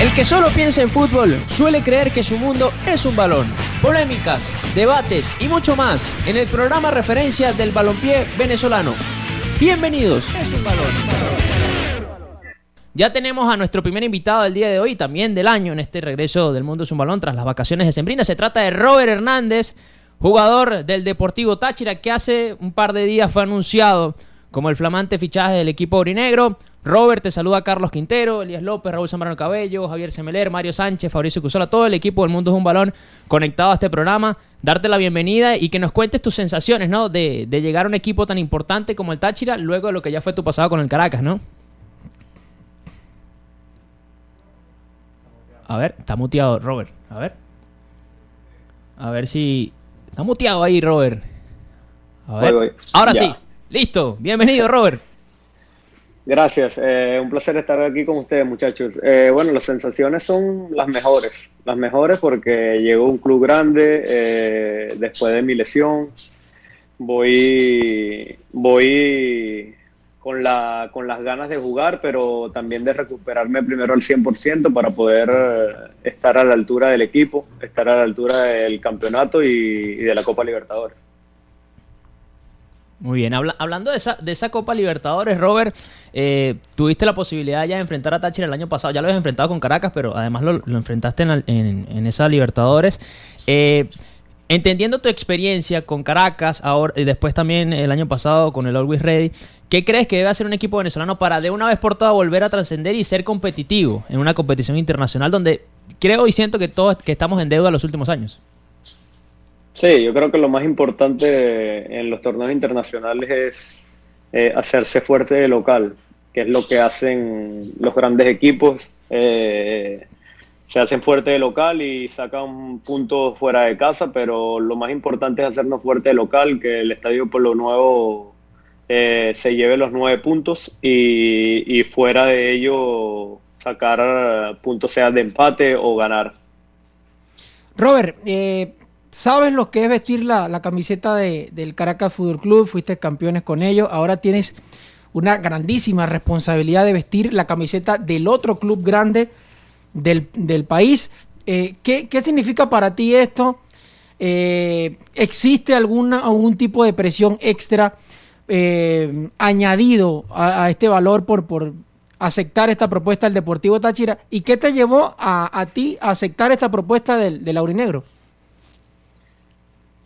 El que solo piensa en fútbol suele creer que su mundo es un balón. Polémicas, debates y mucho más en el programa referencia del balompié venezolano. Bienvenidos. Es un balón. Ya tenemos a nuestro primer invitado del día de hoy, también del año, en este regreso del Mundo es un Balón tras las vacaciones de Sembrina. Se trata de Robert Hernández, jugador del Deportivo Táchira, que hace un par de días fue anunciado como el flamante fichaje del equipo aurinegro. Robert, te saluda Carlos Quintero, Elías López, Raúl Zambrano Cabello, Javier Semeler, Mario Sánchez, Fabricio Cusola, todo el equipo del Mundo es un Balón conectado a este programa. Darte la bienvenida y que nos cuentes tus sensaciones, ¿no? De, de llegar a un equipo tan importante como el Táchira, luego de lo que ya fue tu pasado con el Caracas, ¿no? A ver, está muteado Robert. A ver. A ver si. Está muteado ahí, Robert. A ver. Voy, voy. Ahora Ya. sí. Listo. Bienvenido, Robert. Gracias, eh, un placer estar aquí con ustedes, muchachos. Eh, bueno, las sensaciones son las mejores, las mejores porque llegó un club grande eh, después de mi lesión. Voy, voy con, la, con las ganas de jugar, pero también de recuperarme primero al 100% para poder eh, estar a la altura del equipo, estar a la altura del campeonato y, y de la Copa Libertadores. Muy bien. Habla- hablando de esa, de esa Copa Libertadores, Robert, eh, tuviste la posibilidad ya de enfrentar a Táchira el año pasado. Ya lo habías enfrentado con Caracas, pero además lo, enfrentaste en, en- en esa Libertadores. Eh, entendiendo tu experiencia con Caracas, ahora y después también el año pasado con el Always Ready, ¿qué crees que debe hacer un equipo venezolano para de una vez por todas volver a trascender y ser competitivo en una competición internacional donde creo y siento que todos que estamos en deuda los últimos años? Sí, yo creo que lo más importante en los torneos internacionales es eh, hacerse fuerte de local, que es lo que hacen los grandes equipos. eh, se hacen fuerte de local y sacan puntos fuera de casa, pero lo más importante es hacernos fuerte de local, que el estadio por lo nuevo eh, se lleve los nueve puntos y, y fuera de ello sacar puntos sea de empate o ganar. Robert, eh, ¿sabes lo que es vestir la, la camiseta de- del Caracas Fútbol Club? Fuiste campeones con ellos. Ahora tienes una grandísima responsabilidad de vestir la camiseta del otro club grande del, del país. Eh, ¿qué, qué significa para ti esto? Eh, ¿Existe alguna, algún tipo de presión extra eh, añadido a, este valor por, por aceptar esta propuesta del Deportivo Táchira? ¿Y qué te llevó a, a ti a aceptar esta propuesta del, del Aurinegro?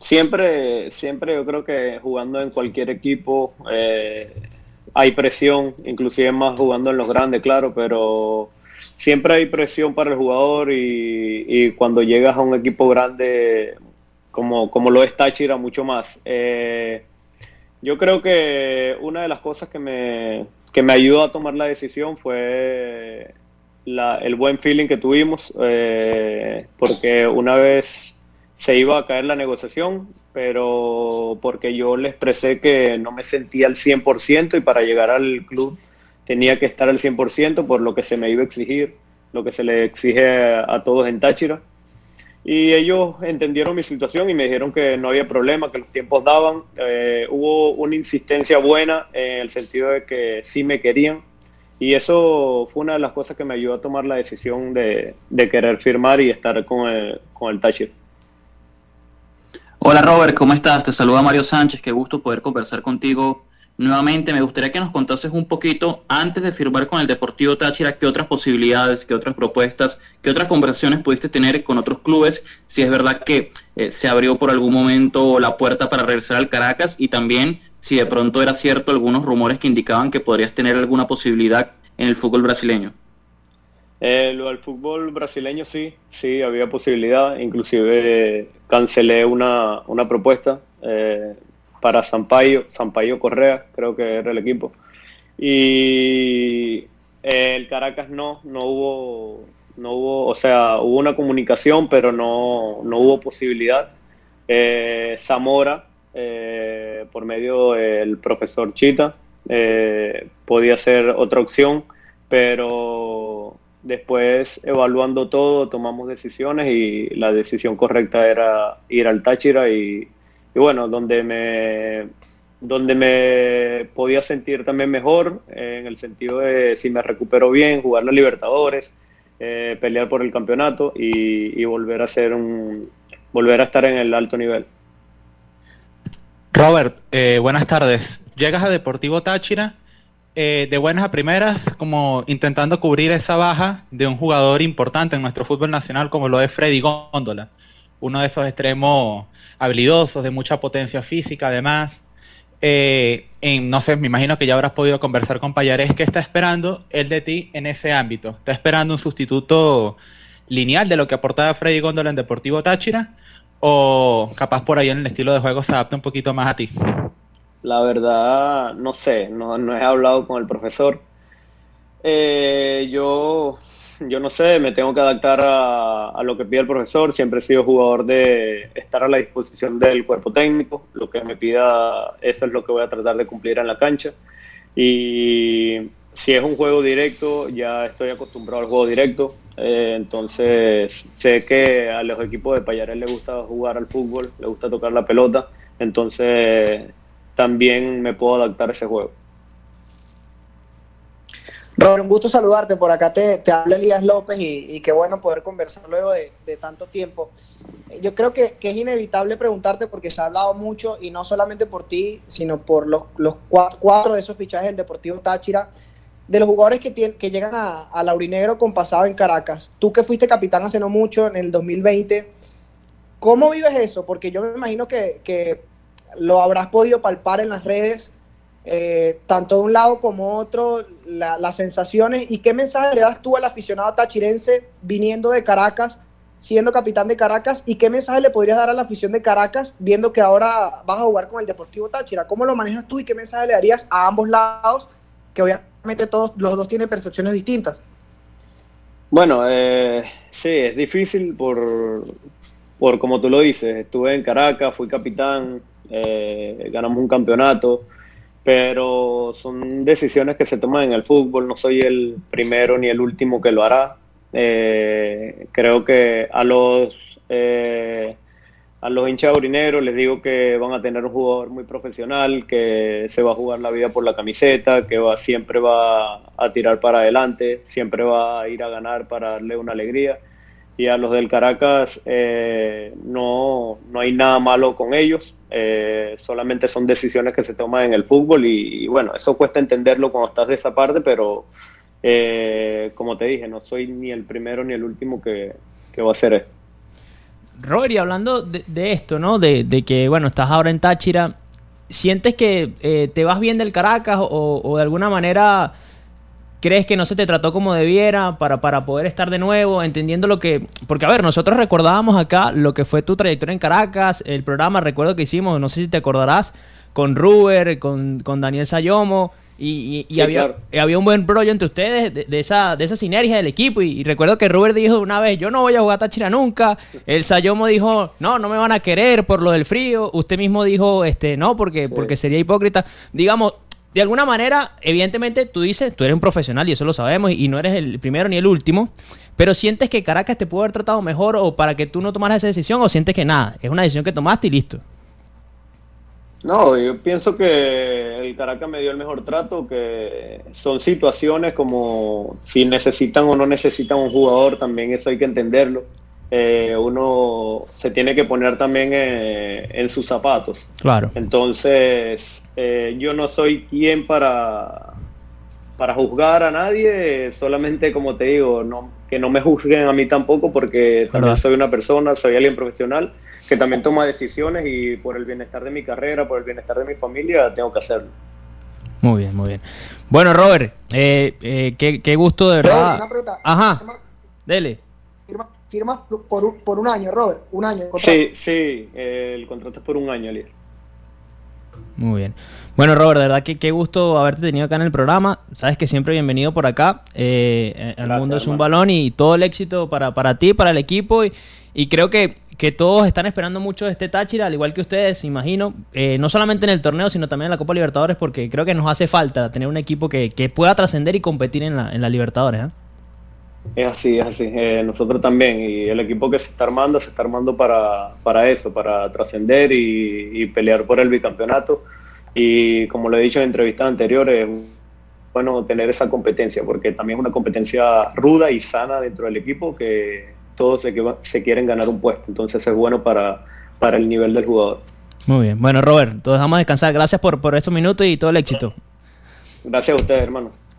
Siempre, siempre yo creo que jugando en cualquier equipo eh, hay presión, inclusive más jugando en los grandes, claro, pero siempre hay presión para el jugador y, y cuando llegas a un equipo grande como, como lo es Táchira, mucho más. Eh, yo creo que una de las cosas que me, que me ayudó a tomar la decisión fue la- el buen feeling que tuvimos, eh, porque una vez se iba a caer la negociación, pero porque yo le expresé que no me sentía al 100% y para llegar al club tenía que estar al 100% por lo que se me iba a exigir, lo que se le exige a, todos en Táchira. Y ellos entendieron mi situación y me dijeron que no había problema, que los tiempos daban. Eh, hubo una insistencia buena en el sentido de que sí me querían. Y eso fue una de las cosas que me ayudó a tomar la decisión de, de querer firmar y estar con el, con el Táchira. Hola Robert, ¿cómo estás? Te saluda Mario Sánchez, qué gusto poder conversar contigo nuevamente. Me gustaría que nos contases un poquito, antes de firmar con el Deportivo Táchira, qué otras posibilidades, qué otras propuestas, qué otras conversaciones pudiste tener con otros clubes, si es verdad que eh, se abrió por algún momento la puerta para regresar al Caracas y también si de pronto era cierto algunos rumores que indicaban que podrías tener alguna posibilidad en el fútbol brasileño. Eh, lo fútbol brasileño sí, sí, había posibilidad. Inclusive cancelé una, una propuesta eh, para Sampaio, Sampaio Correa, creo que era el equipo. Y eh, el Caracas no, no hubo, no hubo, o sea, hubo una comunicación, pero no, no hubo posibilidad. Eh, Zamora, eh, por medio del profesor Chita, podía ser otra opción, pero después evaluando todo tomamos decisiones y la decisión correcta era ir al Táchira y, y bueno, donde me, donde me podía sentir también mejor, en el sentido de si me recupero bien, jugar la Libertadores, eh, pelear por el campeonato y, volver a ser un volver a estar en el alto nivel. Robert, eh, buenas tardes. Llegas a Deportivo Táchira eh, de buenas a primeras, como intentando cubrir esa baja de un jugador importante en nuestro fútbol nacional como lo es Freddy Góndola, uno de esos extremos habilidosos, de mucha potencia física además. Eh, no sé, me imagino que ya habrás podido conversar con Payares, ¿qué está esperando él de ti en ese ámbito? ¿Está esperando un sustituto lineal de lo que aportaba Freddy Góndola en Deportivo Táchira? ¿O capaz por ahí en el estilo de juego se adapta un poquito más a ti? La verdad, no sé, no, no he hablado con el profesor. Eh, yo, yo no sé, me tengo que adaptar a, a, lo que pide el profesor. Siempre he sido jugador de estar a la disposición del cuerpo técnico. Lo que me pida, eso es lo que voy a tratar de cumplir en la cancha. Y si es un juego directo, ya estoy acostumbrado al juego directo. Eh, entonces, sé que a los equipos de Payarés les gusta jugar al fútbol, les gusta tocar la pelota. Entonces, también me puedo adaptar a ese juego. Robert, un gusto saludarte. Por acá te, te habla Elías López y, qué bueno poder conversar luego de, tanto tiempo. Yo creo que, es inevitable preguntarte porque se ha hablado mucho y no solamente por ti, sino por los, los cuatro, de esos fichajes del Deportivo Táchira, de los jugadores que, que llegan a, a Laurinegro con pasado en Caracas. Tú que fuiste capitán hace no mucho, en el 2020, ¿cómo vives eso? Porque yo me imagino que, que lo habrás podido palpar en las redes, eh, tanto de un lado como otro, las sensaciones y qué mensaje le das tú al aficionado tachirense viniendo de Caracas, siendo capitán de Caracas y qué mensaje le podrías dar a la afición de Caracas viendo que ahora vas a jugar con el Deportivo Táchira. ¿Cómo lo manejas tú y qué mensaje le darías a ambos lados, que obviamente todos los dos tienen percepciones distintas? Bueno, eh, sí, es difícil por, por como tú lo dices, estuve en Caracas, fui capitán, eh, ganamos un campeonato, pero son decisiones que se toman en el fútbol, no soy el primero ni el último que lo hará. Eh, creo que a los eh, a los hinchas urineros les digo que van a tener un jugador muy profesional, que se va a jugar la vida por la camiseta, que va, siempre va a tirar para adelante, siempre va a ir a ganar para darle una alegría. Y a los del Caracas no, no hay nada malo con ellos, eh, solamente son decisiones que se toman en el fútbol y, bueno, eso cuesta entenderlo cuando estás de esa parte, pero eh, como te dije, no soy ni el primero ni el último que, va a hacer esto. Robert, y hablando de, esto, ¿no? De, que, bueno, estás ahora en Táchira, ¿sientes que eh, te vas bien del Caracas o de alguna manera ¿Crees que no se te trató como debiera para, para poder estar de nuevo, entendiendo lo que... Porque, a ver, nosotros recordábamos acá lo que fue tu trayectoria en Caracas, el programa, recuerdo que hicimos, no sé si te acordarás, con Ruber, con, con Daniel Sayomo, y, y, había, había un buen rollo entre ustedes de, esa, de esa sinergia del equipo. Y, recuerdo que Ruber dijo una vez, yo no voy a jugar a Táchira nunca. El Sayomo dijo, no, no me van a querer por lo del frío. Usted mismo dijo, este, no, porque, porque sería hipócrita. Digamos, de alguna manera, evidentemente, tú dices, tú eres un profesional y eso lo sabemos, y no eres el primero ni el último, pero sientes que Caracas te pudo haber tratado mejor o para que tú no tomaras esa decisión, o sientes que nada, es una decisión que tomaste y listo. No, yo pienso que el Caracas me dio el mejor trato, que son situaciones como si necesitan o no necesitan un jugador, también eso hay que entenderlo. Eh, uno se tiene que poner también eh, en sus zapatos. Claro. Entonces, eh, yo no soy quien para, para juzgar a nadie, solamente como te digo, no, que no me juzguen a mí tampoco porque también soy una persona, soy alguien profesional que también toma decisiones y por el bienestar de mi carrera, por el bienestar de mi familia, tengo que hacerlo. Muy bien, muy bien. Bueno, Robert, qué, qué, gusto de verdad. Ajá, dele firmas por un, por un año, Robert, un año. Sí, sí, el contrato es por un año, Elias. Muy bien. Bueno, Robert, de verdad que qué gusto haberte tenido acá en el programa. Sabes que siempre bienvenido por acá. Eh, el mundo es un balón y todo el éxito para, para ti, para el equipo. Y, creo que, que, todos están esperando mucho este Táchira, al igual que ustedes, imagino. Eh, no solamente en el torneo, sino también en la Copa Libertadores, porque creo que nos hace falta tener un equipo que, que pueda trascender y competir en la, en la Libertadores. ¿eh? Es así, es así. Eh, nosotros también. Y el equipo que se está armando, se está armando para, para eso, para trascender y, pelear por el bicampeonato. Y como lo he dicho en entrevistas anteriores, bueno tener esa competencia, porque también es una competencia ruda y sana dentro del equipo que todos se, se quieren ganar un puesto, entonces es bueno para, para el nivel del jugador. Muy bien, bueno Robert, te dejamos descansar, gracias por, por estos minutos y todo el éxito. Gracias a ustedes, hermano.